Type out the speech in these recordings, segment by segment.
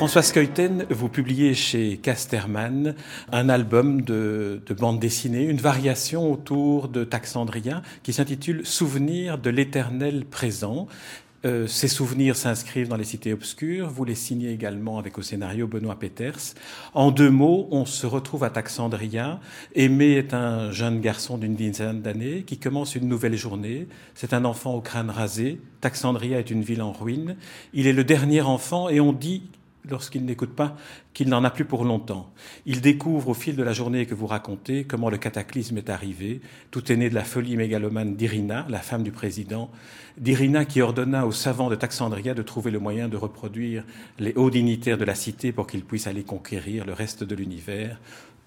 François Skeuten, vous publiez chez Casterman un album de, de bande dessinée, une variation autour de Taxandrien qui s'intitule Souvenirs de l'éternel présent. Euh, ces souvenirs s'inscrivent dans les cités obscures. Vous les signez également avec au scénario Benoît Peters. En deux mots, on se retrouve à Taxandria. Aimé est un jeune garçon d'une dizaine d'années qui commence une nouvelle journée. C'est un enfant au crâne rasé. Taxandria est une ville en ruine. Il est le dernier enfant et on dit lorsqu'il n'écoute pas, qu'il n'en a plus pour longtemps. Il découvre au fil de la journée que vous racontez comment le cataclysme est arrivé. Tout est né de la folie mégalomane d'Irina, la femme du président, d'Irina qui ordonna aux savants de Taxandria de trouver le moyen de reproduire les hauts dignitaires de la cité pour qu'ils puissent aller conquérir le reste de l'univers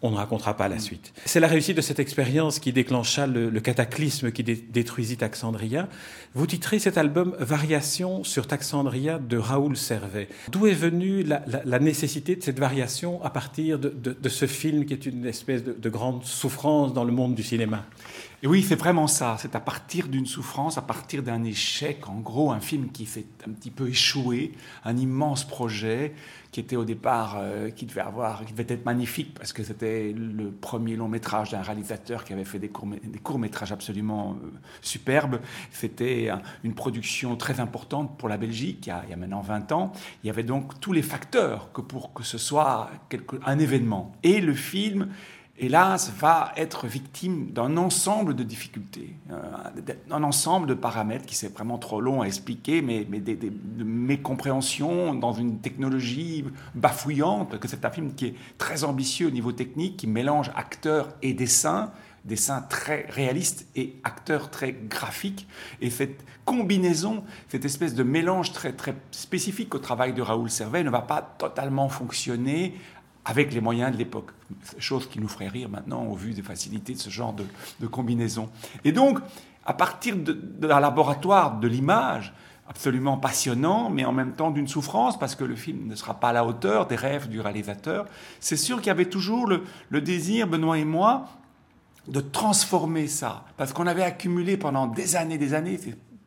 on ne racontera pas la suite. C'est la réussite de cette expérience qui déclencha le, cataclysme qui détruisit Taxandria. Vous titrez cet album Variation sur Taxandria de Raoul Servet. D'où est venue la, nécessité de cette variation à partir de, ce film qui est une espèce de grande souffrance dans le monde du cinéma? Et oui, c'est vraiment ça. C'est à partir d'une souffrance, à partir d'un échec, en gros, un film qui s'est un petit peu échoué, un immense projet qui était au départ, euh, qui devait avoir, qui devait être magnifique parce que c'était le premier long métrage d'un réalisateur qui avait fait des courts, métrages absolument euh, superbes. C'était une production très importante pour la Belgique il y, a, maintenant 20 ans. Il y avait donc tous les facteurs que pour que ce soit un événement. Et le film hélas, va être victime d'un ensemble de difficultés, euh, d'un ensemble de paramètres qui c'est vraiment trop long à expliquer, mais, mais des, de mécompréhensions dans une technologie bafouillante, que c'est un film qui est très ambitieux au niveau technique, qui mélange acteurs et dessins, dessins très réalistes et acteurs très graphiques. Et cette combinaison, cette espèce de mélange très, très spécifique au travail de Raoul Servet ne va pas totalement fonctionner avec les moyens de l'époque. Chose qui nous ferait rire maintenant au vu des facilités de ce genre de, combinaison. Et donc, à partir d'un laboratoire de l'image, absolument passionnant, mais en même temps d'une souffrance, parce que le film ne sera pas à la hauteur des rêves du réalisateur, c'est sûr qu'il y avait toujours le, le désir, Benoît et moi, de transformer ça, parce qu'on avait accumulé pendant des années, des années,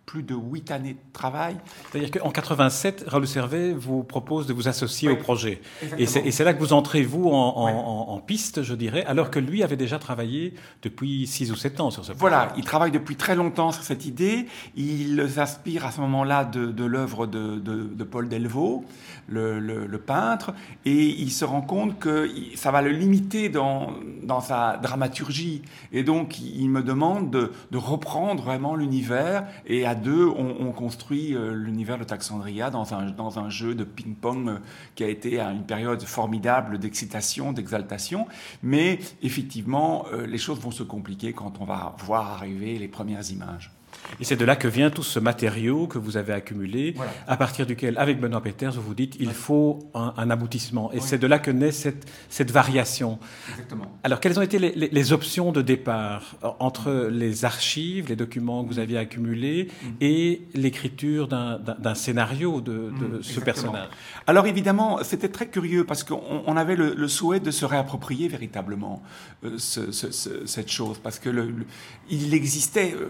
plus de huit années de travail. C'est-à-dire qu'en 87, Raoul Servet vous propose de vous associer au projet. Et c'est là que vous entrez, vous, en, piste, je dirais, alors que lui avait déjà travaillé depuis six ou sept ans sur ce projet. Voilà, il travaille depuis très longtemps sur cette idée. Il s'inspire à ce moment-là de, l'œuvre de, Paul Delvaux, le, peintre, et il se rend compte que ça va le limiter dans, dans sa dramaturgie. Et donc, il me demande de, reprendre vraiment l'univers et à deux, on, construit euh, l'univers de Taxandria dans un, dans un jeu de ping-pong euh, qui a été à une période formidable d'excitation, d'exaltation. Mais effectivement, euh, les choses vont se compliquer quand on va voir arriver les premières images. Et c'est de là que vient tout ce matériau que vous avez accumulé, à partir duquel, avec Benoît Peters, vous vous dites, il faut un, aboutissement. Et c'est de là que naît cette, cette variation. Exactement. Alors, quelles ont été les, les, options de départ entre les archives, les documents que vous aviez accumulés, mm. et l'écriture d'un scénario de, de mm, ce personnage? Alors, évidemment, c'était très curieux parce qu'on avait le, souhait de se réapproprier véritablement euh, ce, cette chose, parce que le, il existait euh,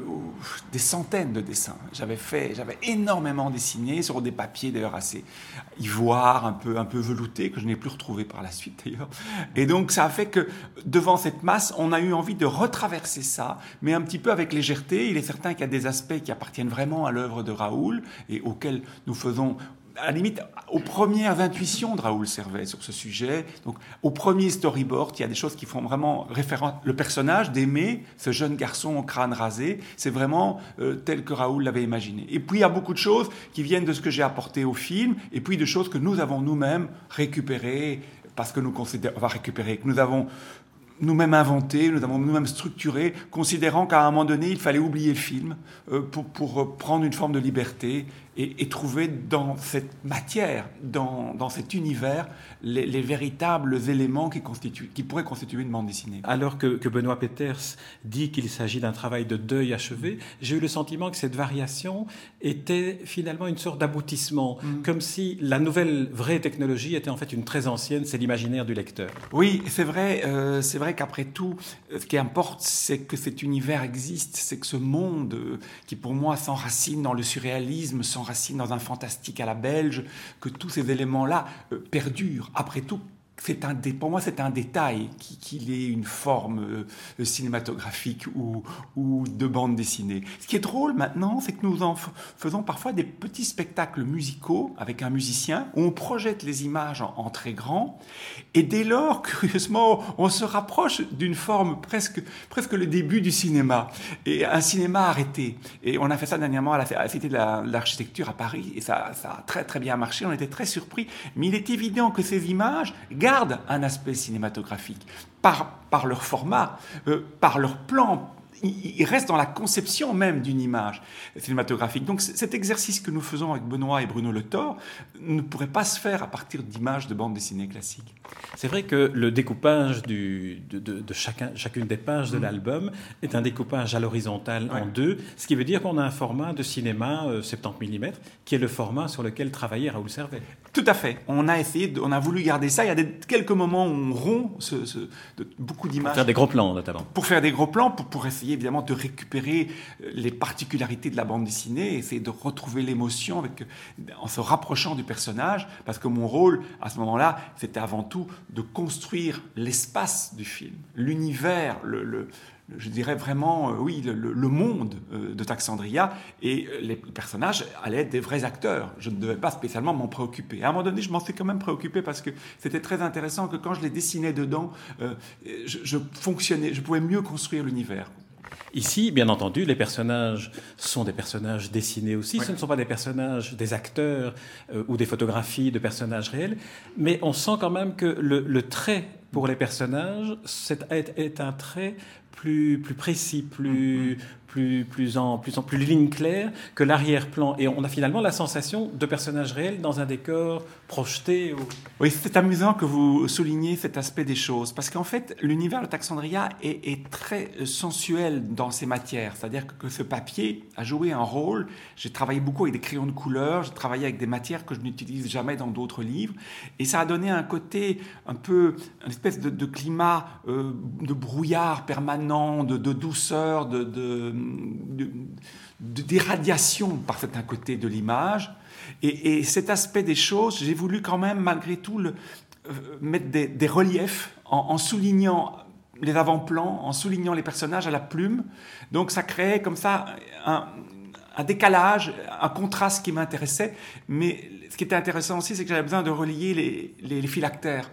des centaines de dessins. J'avais fait, j'avais énormément dessiné sur des papiers d'ailleurs assez ivoire, un peu, un peu velouté, que je n'ai plus retrouvé par la suite d'ailleurs. Et donc ça a fait que devant cette masse, on a eu envie de retraverser ça, mais un petit peu avec légèreté. Il est certain qu'il y a des aspects qui appartiennent vraiment à l'œuvre de Raoul et auxquels nous faisons à la limite, aux premières intuitions de Raoul Servet sur ce sujet, donc au premier storyboard, il y a des choses qui font vraiment référence. Le personnage d'Aimé, ce jeune garçon au crâne rasé, c'est vraiment euh, tel que Raoul l'avait imaginé. Et puis il y a beaucoup de choses qui viennent de ce que j'ai apporté au film, et puis de choses que nous avons nous-mêmes récupérées, parce que nous considérons, récupérer, que nous avons nous-mêmes inventé, nous avons nous-mêmes structuré, considérant qu'à un moment donné, il fallait oublier le film euh, pour, pour, prendre une forme de liberté et, trouver dans cette matière, dans, dans cet univers, les, véritables éléments qui, constituent, qui pourraient constituer une bande dessinée. Alors que, que Benoît Peters dit qu'il s'agit d'un travail de deuil achevé, j'ai eu le sentiment que cette variation était finalement une sorte d'aboutissement, mm. comme si la nouvelle vraie technologie était en fait une très ancienne, c'est l'imaginaire du lecteur. Oui, c'est vrai, euh, c'est vrai qu'après tout, ce qui importe, c'est que cet univers existe, c'est que ce monde euh, qui pour moi s'enracine dans le surréalisme, s'enracine dans un fantastique à la belge, que tous ces éléments-là euh, perdurent. Après tout, un pour moi, c'est un détail qu'il ait une forme euh, cinématographique ou, ou, de bande dessinée. Ce qui est drôle maintenant, c'est que nous en faisons parfois des petits spectacles musicaux avec un musicien où on projette les images en, très grand. Et dès lors, curieusement, on se rapproche d'une forme presque, presque le début du cinéma. Et un cinéma arrêté. Et on a fait ça dernièrement à la, Cité de l'Architecture à Paris. Et ça, ça a très très bien marché. On était très surpris. Mais il est évident que ces images un aspect cinématographique par, par leur format, euh, par leur plan, il reste dans la conception même d'une image cinématographique. Donc cet exercice que nous faisons avec Benoît et Bruno Le Thor ne pourrait pas se faire à partir d'images de bande dessinée classiques. C'est vrai que le découpage du, de, chacun, chacune des pages de mm. l'album est un découpage à l'horizontale en deux, ce qui veut dire qu'on a un format de cinéma 70 euh, mm, qui est le format sur lequel travaillait Raoul Servet. Tout à fait. On a essayé, on a voulu garder ça. Il y a des, quelques moments où on rompt ce, beaucoup d'images. Pour faire des gros plans, notamment. Pour faire des gros plans, pour, pour essayer évidemment de récupérer euh, les particularités de la bande dessinée, essayer de retrouver l'émotion avec, en se rapprochant du personnage, parce que mon rôle à ce moment-là, c'était avant tout de construire l'espace du film, l'univers, je dirais vraiment, euh, oui, le, monde euh, de Taxandria, et les personnages allaient être des vrais acteurs. Je ne devais pas spécialement m'en préoccuper. À un moment donné, je m'en suis quand même préoccupé parce que c'était très intéressant que quand je les dessinais dedans, je fonctionnais, je pouvais mieux construire l'univers. Ici, bien entendu, les personnages sont des personnages dessinés aussi. Ce ne sont pas des personnages, des acteurs euh, ou des photographies de personnages réels, mais on sent quand même que le, trait pour les personnages est, est, un trait plus, plus précis, plus, plus, plus, en, plus en plus ligne claire que l'arrière-plan. Et on a finalement la sensation de personnages réels dans un décor projeté. Oui, c'est amusant que vous souligniez cet aspect des choses, parce qu'en fait, l'univers de Taxandria est, est, très sensuel dans ses matières. C'est-à-dire que, ce papier a joué un rôle. J'ai travaillé beaucoup avec des crayons de couleur, j'ai travaillé avec des matières que je n'utilise jamais dans d'autres livres, et ça a donné un côté un peu, une espèce de, climat euh, de brouillard permanent, de, douceur, de, de d'irradiation par certains côtés de l'image. Et, cet aspect des choses, j'ai voulu quand même, malgré tout, euh, mettre des, reliefs en, soulignant les avant-plans, en soulignant les personnages à la plume. Donc ça créait comme ça un, décalage, un contraste qui m'intéressait. Mais ce qui était intéressant aussi, c'est que j'avais besoin de relier les, les, phylactères.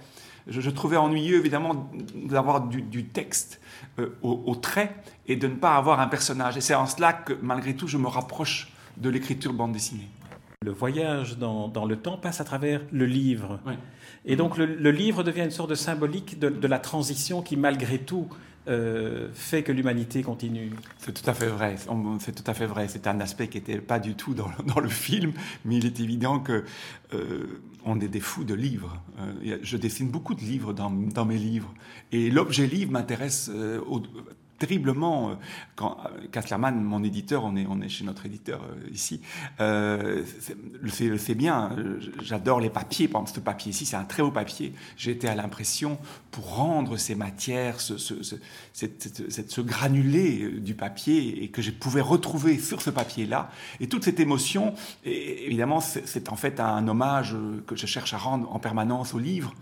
Je, trouvais ennuyeux, évidemment, d'avoir du, du, texte euh, au, trait et de ne pas avoir un personnage. Et c'est en cela que, malgré tout, je me rapproche de l'écriture bande dessinée. Le voyage dans, le temps passe à travers le livre. Et donc le, livre devient une sorte de symbolique de, la transition qui, malgré tout, euh, fait que l'humanité continue. C'est tout à fait vrai. C'est tout à fait vrai. C'est un aspect qui n'était pas du tout dans, le film, mais il est évident que euh, on est des fous de livres. Euh, je dessine beaucoup de livres dans, dans mes livres, et l'objet livre m'intéresse terriblement. Euh, quand Kaslerman, euh, mon éditeur, on est, on est chez notre éditeur euh, ici, euh, le sait bien. J'adore les papiers. Par exemple, ce papier ici, c'est un très beau papier. J'ai été à l'impression pour rendre ces matières, ce, ce, ce, granulé du papier et que je pouvais retrouver sur ce papier-là. Et toute cette émotion, évidemment, c'est en fait un hommage que je cherche à rendre en permanence au livre.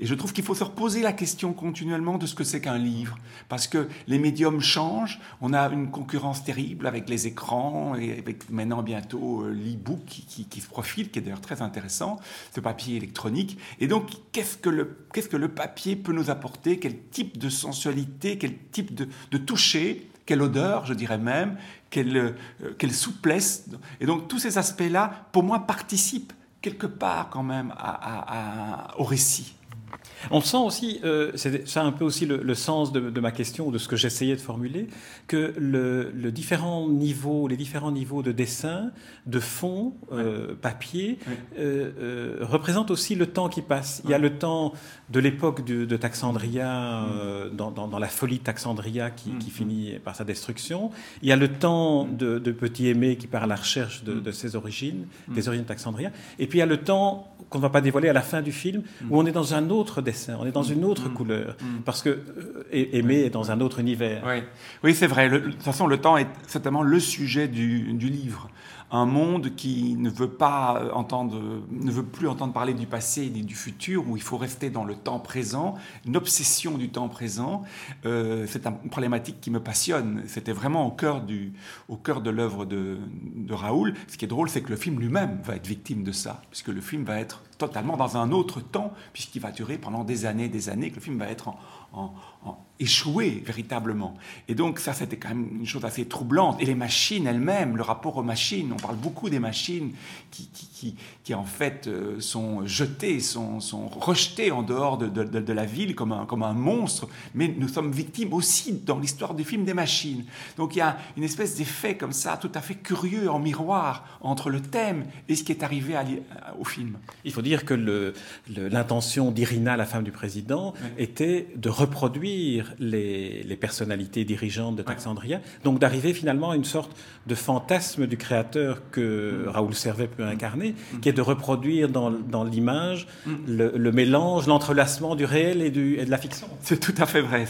Et je trouve qu'il faut se reposer la question continuellement de ce que c'est qu'un livre. Parce que les changent, on a une concurrence terrible avec les écrans et avec maintenant bientôt euh, l'e-book qui, se profile, qui est d'ailleurs très intéressant, ce papier électronique. Et donc, qu'est-ce que le, papier peut nous apporter? Quel type de sensualité, quel type de, toucher? Quelle odeur, je dirais même, quelle, euh, quelle souplesse? Et donc tous ces aspects-là, pour moi, participent quelque part quand même au récit. On sent aussi, euh, c'est ça un peu aussi le, sens de, ma question ou de ce que j'essayais de formuler, que le, le, différent niveau, les différents niveaux de dessin, de fond, euh, papier, euh, euh, représentent aussi le temps qui passe. Il y a le temps de l'époque de, de, Taxandria, mm. dans, dans, dans, la folie de Taxandria qui, qui, mm. finit par sa destruction. Il y a le temps mm. de, de Petit Aimé qui part à la recherche de, de ses origines, des origines de Taxandria. Et puis il y a le temps qu'on ne va pas dévoiler à la fin du film, où on est dans un autre dessin, on est dans une autre couleur, parce que Aimé est dans un autre univers. Oui, oui c'est vrai. de toute façon, le temps est certainement le sujet du, du livre un monde qui ne veut pas entendre, ne veut plus entendre parler du passé ni du futur, où il faut rester dans le temps présent, une obsession du temps présent. Euh, c'est une problématique qui me passionne. C'était vraiment au cœur du, au cœur de l'œuvre de, de Raoul. Ce qui est drôle, c'est que le film lui-même va être victime de ça, puisque le film va être totalement dans un autre temps, puisqu'il va durer pendant des années, des années, que le film va être en, échoué véritablement. Et donc ça, c'était quand même une chose assez troublante. Et les machines elles-mêmes, le rapport aux machines, on parle beaucoup des machines qui, qui, qui, en fait euh, sont jetées, sont, sont rejetées en dehors de, de, de, la ville comme un, comme un monstre, mais nous sommes victimes aussi dans l'histoire du film des machines. Donc il y a une espèce d'effet comme ça, tout à fait curieux en miroir entre le thème et ce qui est arrivé au film. Il faut dire que l'intention d'Irina, la femme du président, était de reproduire les, personnalités dirigeantes de Taxandria, donc d'arriver finalement à une sorte de fantasme du créateur que mm. Raoul Servet peut incarner, mm. qui est de reproduire dans, l'image mm. le, mélange, l'entrelacement du réel et, du, et de la fiction. C'est tout à fait vrai.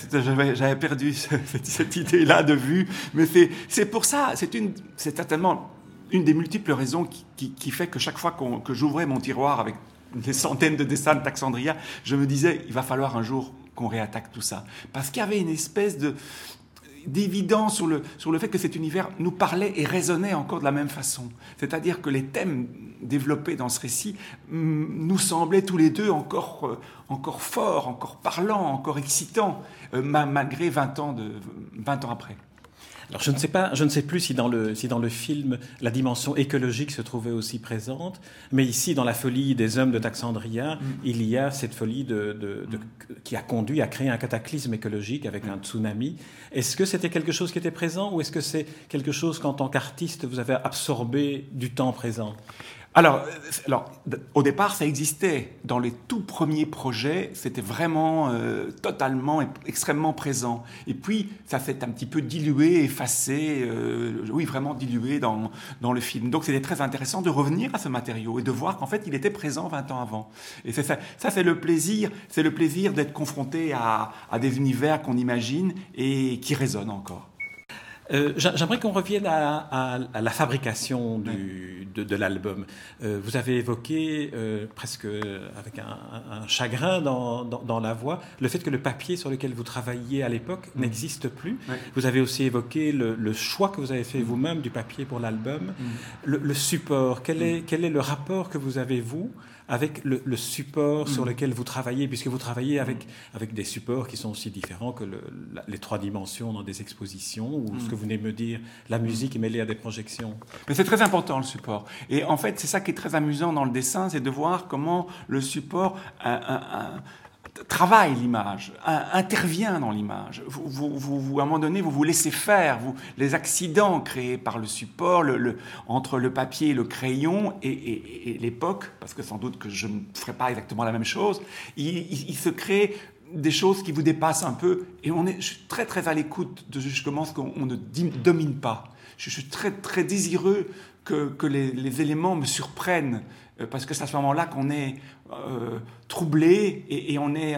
J'avais perdu cette, idée-là de vue, mais c'est pour ça, c'est certainement une des multiples raisons qui, fait que chaque fois que j'ouvrais mon tiroir avec des centaines de dessins de Taxandria, je me disais, il va falloir un jour qu'on réattaque tout ça. Parce qu'il y avait une espèce de d'évidence sur le, sur le fait que cet univers nous parlait et résonnait encore de la même façon. C'est-à-dire que les thèmes développés dans ce récit mm, nous semblaient tous les deux encore, euh, encore forts, encore parlants, encore excitants, euh, malgré 20 ans, de, 20 ans après. Alors je ne sais pas, je ne sais plus si dans le si dans le film la dimension écologique se trouvait aussi présente, mais ici dans la folie des hommes de Taxandria, mm. il y a cette folie de, de, de, qui a conduit à créer un cataclysme écologique avec un tsunami. Est-ce que c'était quelque chose qui était présent ou est-ce que c'est quelque chose qu'en tant qu'artiste vous avez absorbé du temps présent? Alors, alors, au départ, ça existait. Dans les tout premiers projets, c'était vraiment euh, totalement, extrêmement présent. Et puis, ça s'est un petit peu dilué, effacé, euh, oui, vraiment dilué dans, dans le film. Donc, c'était très intéressant de revenir à ce matériau et de voir qu'en fait, il était présent 20 ans avant. Et ça, ça c'est le plaisir, c'est le plaisir d'être confronté à, à des univers qu'on imagine et qui résonnent encore. Euh, j'aimerais qu'on revienne à, la fabrication de, l'album. Euh, vous avez évoqué, euh, presque avec un, chagrin dans, la voix, le fait que le papier sur lequel vous travailliez à l'époque mm. n'existe plus. Vous avez aussi évoqué le, choix que vous avez fait mm. vous-même du papier pour l'album. Mm. Le, support, quel est, quel est le rapport que vous avez, vous, avec le, support sur mm. lequel vous travaillez, puisque vous travaillez avec, avec des supports qui sont aussi différents que les trois dimensions dans des expositions, ou ce mm. que vous venez de me dire, la musique est mêlée à des projections. Mais c'est très important le support. Et en fait, c'est ça qui est très amusant dans le dessin, c'est de voir comment le support travaille l'image, intervient dans l'image. Vous, vous, à un moment donné, vous vous laissez faire. Vous, les accidents créés par le support, le, entre le papier et le crayon et, l'époque, parce que sans doute que je ne ferai pas exactement la même chose, il, se crée des choses qui vous dépassent un peu. Et on est, je suis très très à l'écoute de ce qu'on ne domine pas. Je suis très très désireux que, que les, éléments me surprennent parce que c'est à ce moment-là qu'on est euh, troublé et, on est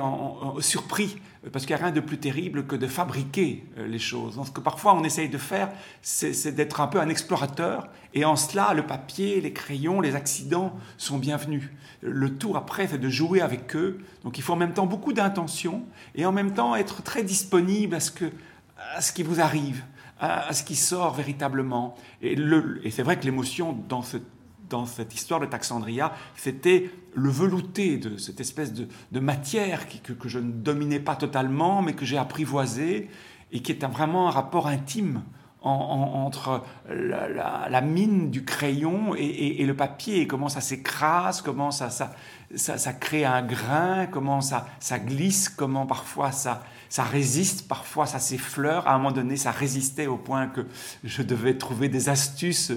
surpris, parce qu'il n'y a rien de plus terrible que de fabriquer euh, les choses. Ce que parfois on essaye de faire, c'est d'être un peu un explorateur, et en cela, le papier, les crayons, les accidents sont bienvenus. Le tour après, c'est de jouer avec eux. Donc il faut en même temps beaucoup d'intention, et en même temps être très disponible à ce, qui vous arrive, à, ce qui sort véritablement. Et, et c'est vrai que l'émotion dans ce dans cette histoire de Taxandria, c'était le velouté de cette espèce de, matière que, je ne dominais pas totalement, mais que j'ai apprivoisé et qui est vraiment un rapport intime entre la, mine du crayon et, le papier, comment ça s'écrase, comment ça, ça, ça, crée un grain, comment ça, ça glisse, comment parfois ça, ça résiste, parfois ça s'effleure. À un moment donné, ça résistait au point que je devais trouver des astuces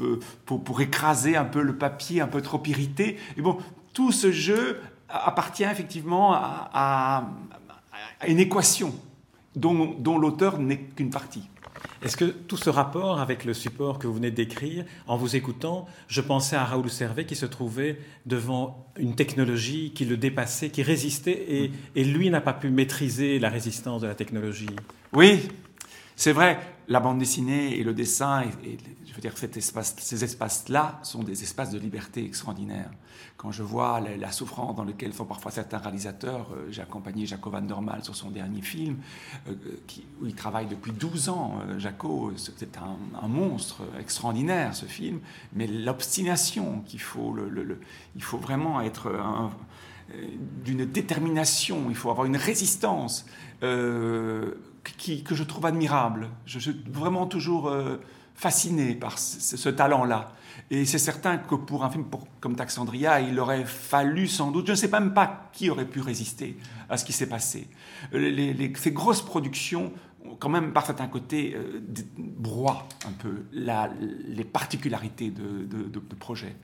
euh, pour, pour écraser un peu le papier un peu trop irrité. Et bon, tout ce jeu appartient effectivement à, une équation dont, dont l'auteur n'est qu'une partie. Est-ce que tout ce rapport avec le support que vous venez de décrire, en vous écoutant, je pensais à Raoul Servet qui se trouvait devant une technologie qui le dépassait, qui résistait, et, lui n'a pas pu maîtriser la résistance de la technologie? Oui, c'est vrai, la bande dessinée et le dessin, je veux dire, ces espaces-là sont des espaces de liberté extraordinaires. Quand je vois la, souffrance dans laquelle sont parfois certains réalisateurs, euh, j'ai accompagné Jaco Van der Mal sur son dernier film, euh, où il travaille depuis 12 ans. Euh, Jaco, c'est un, monstre extraordinaire ce film, mais l'obstination qu'il faut, il faut vraiment être d'une détermination, il faut avoir une résistance que je trouve admirable. Je suis vraiment toujours euh, fasciné par ce, talent-là. Et c'est certain que pour un film comme Taxandria, il aurait fallu sans doute, je ne sais même pas qui aurait pu résister à ce qui s'est passé. ces grosses productions, quand même par certains côtés, euh, broient un peu les particularités de, de, de, de projets.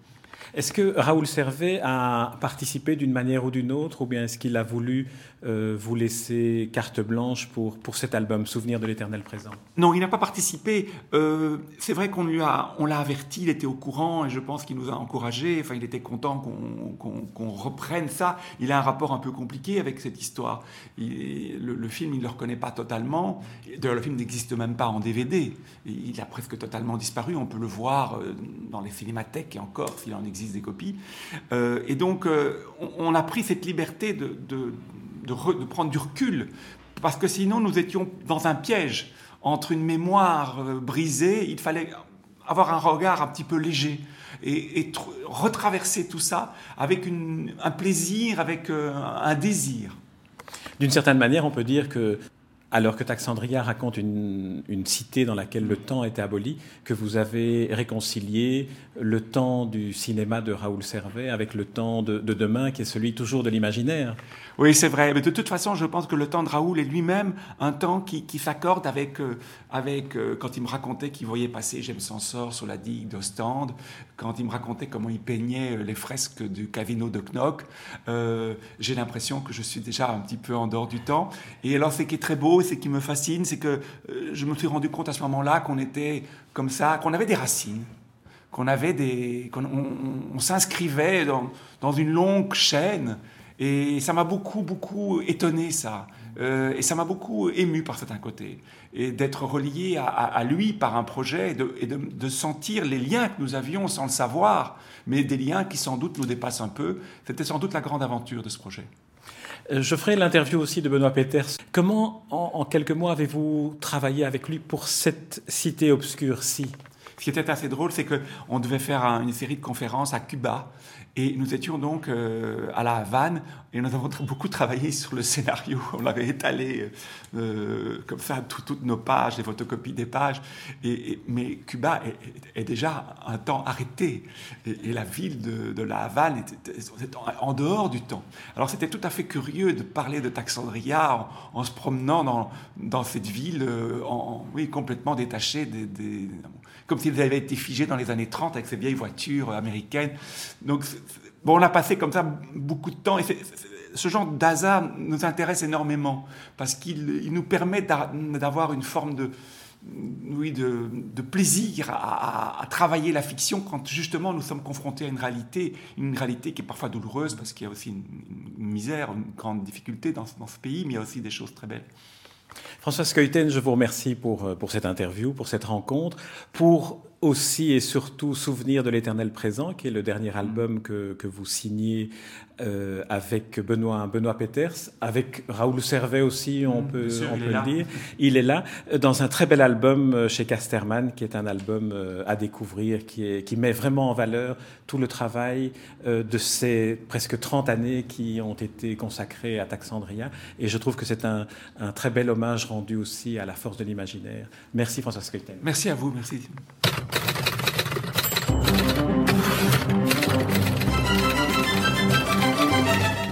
Est-ce que Raoul Servet a participé d'une manière ou d'une autre, ou bien est-ce qu'il a voulu euh, vous laisser carte blanche pour, pour cet album, Souvenir de l'éternel présent? Non, il n'a pas participé. Euh, c'est vrai qu'on lui a, on l'a averti, il était au courant, et je pense qu'il nous a encouragés. Enfin, il était content qu'on, reprenne ça. Il a un rapport un peu compliqué avec cette histoire. le, film, il ne le reconnaît pas totalement. D'ailleurs, le film n'existe même pas en DVD. Il a presque totalement disparu. On peut le voir euh, dans les cinémathèques et encore, s'il en des copies. et donc, on, a pris cette liberté de de, prendre du recul, parce que sinon nous étions dans un piège entre une mémoire euh, brisée, il fallait avoir un regard un petit peu léger et, retraverser tout ça avec un plaisir, avec euh, un désir. D'une certaine manière, on peut dire que alors que Taxandria raconte une, cité dans laquelle le temps était aboli, que vous avez réconcilié le temps du cinéma de Raoul Servet avec le temps de, demain, qui est celui toujours de l'imaginaire. Oui, c'est vrai. Mais de toute façon, je pense que le temps de Raoul est lui-même un temps qui, s'accorde avec, euh, avec euh, quand il me racontait qu'il voyait passer James Ensor sur la digue d'Ostende, quand il me racontait comment il peignait euh, les fresques du Cavino de Knock. J'ai l'impression que je suis déjà un petit peu en dehors du temps. Et alors, ce qui est très beau, ce qui me fascine, c'est que je me suis rendu compte à ce moment-là qu'on était comme ça, qu'on avait des racines qu'on avait des, qu'on on, s'inscrivait dans, dans, une longue chaîne et ça m'a beaucoup, beaucoup étonné, ça. Euh, et ça m'a beaucoup ému par certains côtés. Et d'être relié à, lui par un projet et, de, sentir les liens que nous avions sans le savoir, mais des liens qui sans doute nous dépassent un peu. C'était sans doute la grande aventure de ce projet. Euh, je ferai l'interview aussi de Benoît Peters. Comment, en, quelques mois, avez-vous travaillé avec lui pour cette cité obscure-ci? Ce qui était assez drôle, c'est qu'on devait faire une série de conférences à Cuba et nous étions donc euh, à la Havane et nous avons beaucoup travaillé sur le scénario. On l'avait étalé euh, comme ça, toutes nos pages, les photocopies des pages. Et, mais Cuba est, déjà un temps arrêté. Et, la ville de, la Havane était, en dehors du temps. Alors c'était tout à fait curieux de parler de Taxandria en, se promenant dans, cette ville euh, oui, complètement détachée des comme s'ils avaient été figés dans les années 30 avec ces vieilles voitures américaines. Donc, on a passé comme ça beaucoup de temps. Et ce genre d'hasard nous intéresse énormément parce qu'il nous permet d'avoir une forme de, oui, de, plaisir à, travailler la fiction quand justement nous sommes confrontés à une réalité, une réalité qui est parfois douloureuse parce qu'il y a aussi une, misère, une grande difficulté dans, dans, ce pays, mais il y a aussi des choses très belles. François Skeuten, je vous remercie pour, euh, pour cette interview, pour cette rencontre, pour aussi et surtout Souvenir de l'éternel présent, qui est le dernier album que, que vous signez euh, avec Benoît, Benoît Peters, avec Raoul Servet aussi, on peut, on peut le dire. Il est là, dans un très bel album euh, chez Casterman, qui est un album euh, à découvrir, qui, est, qui met vraiment en valeur tout le travail de ces presque 30 années qui ont été consacrées à Taxandria. Et je trouve que c'est un, un, très bel hommage rendu aussi à la force de l'imaginaire. Merci François Skeuten. Merci à vous, merci.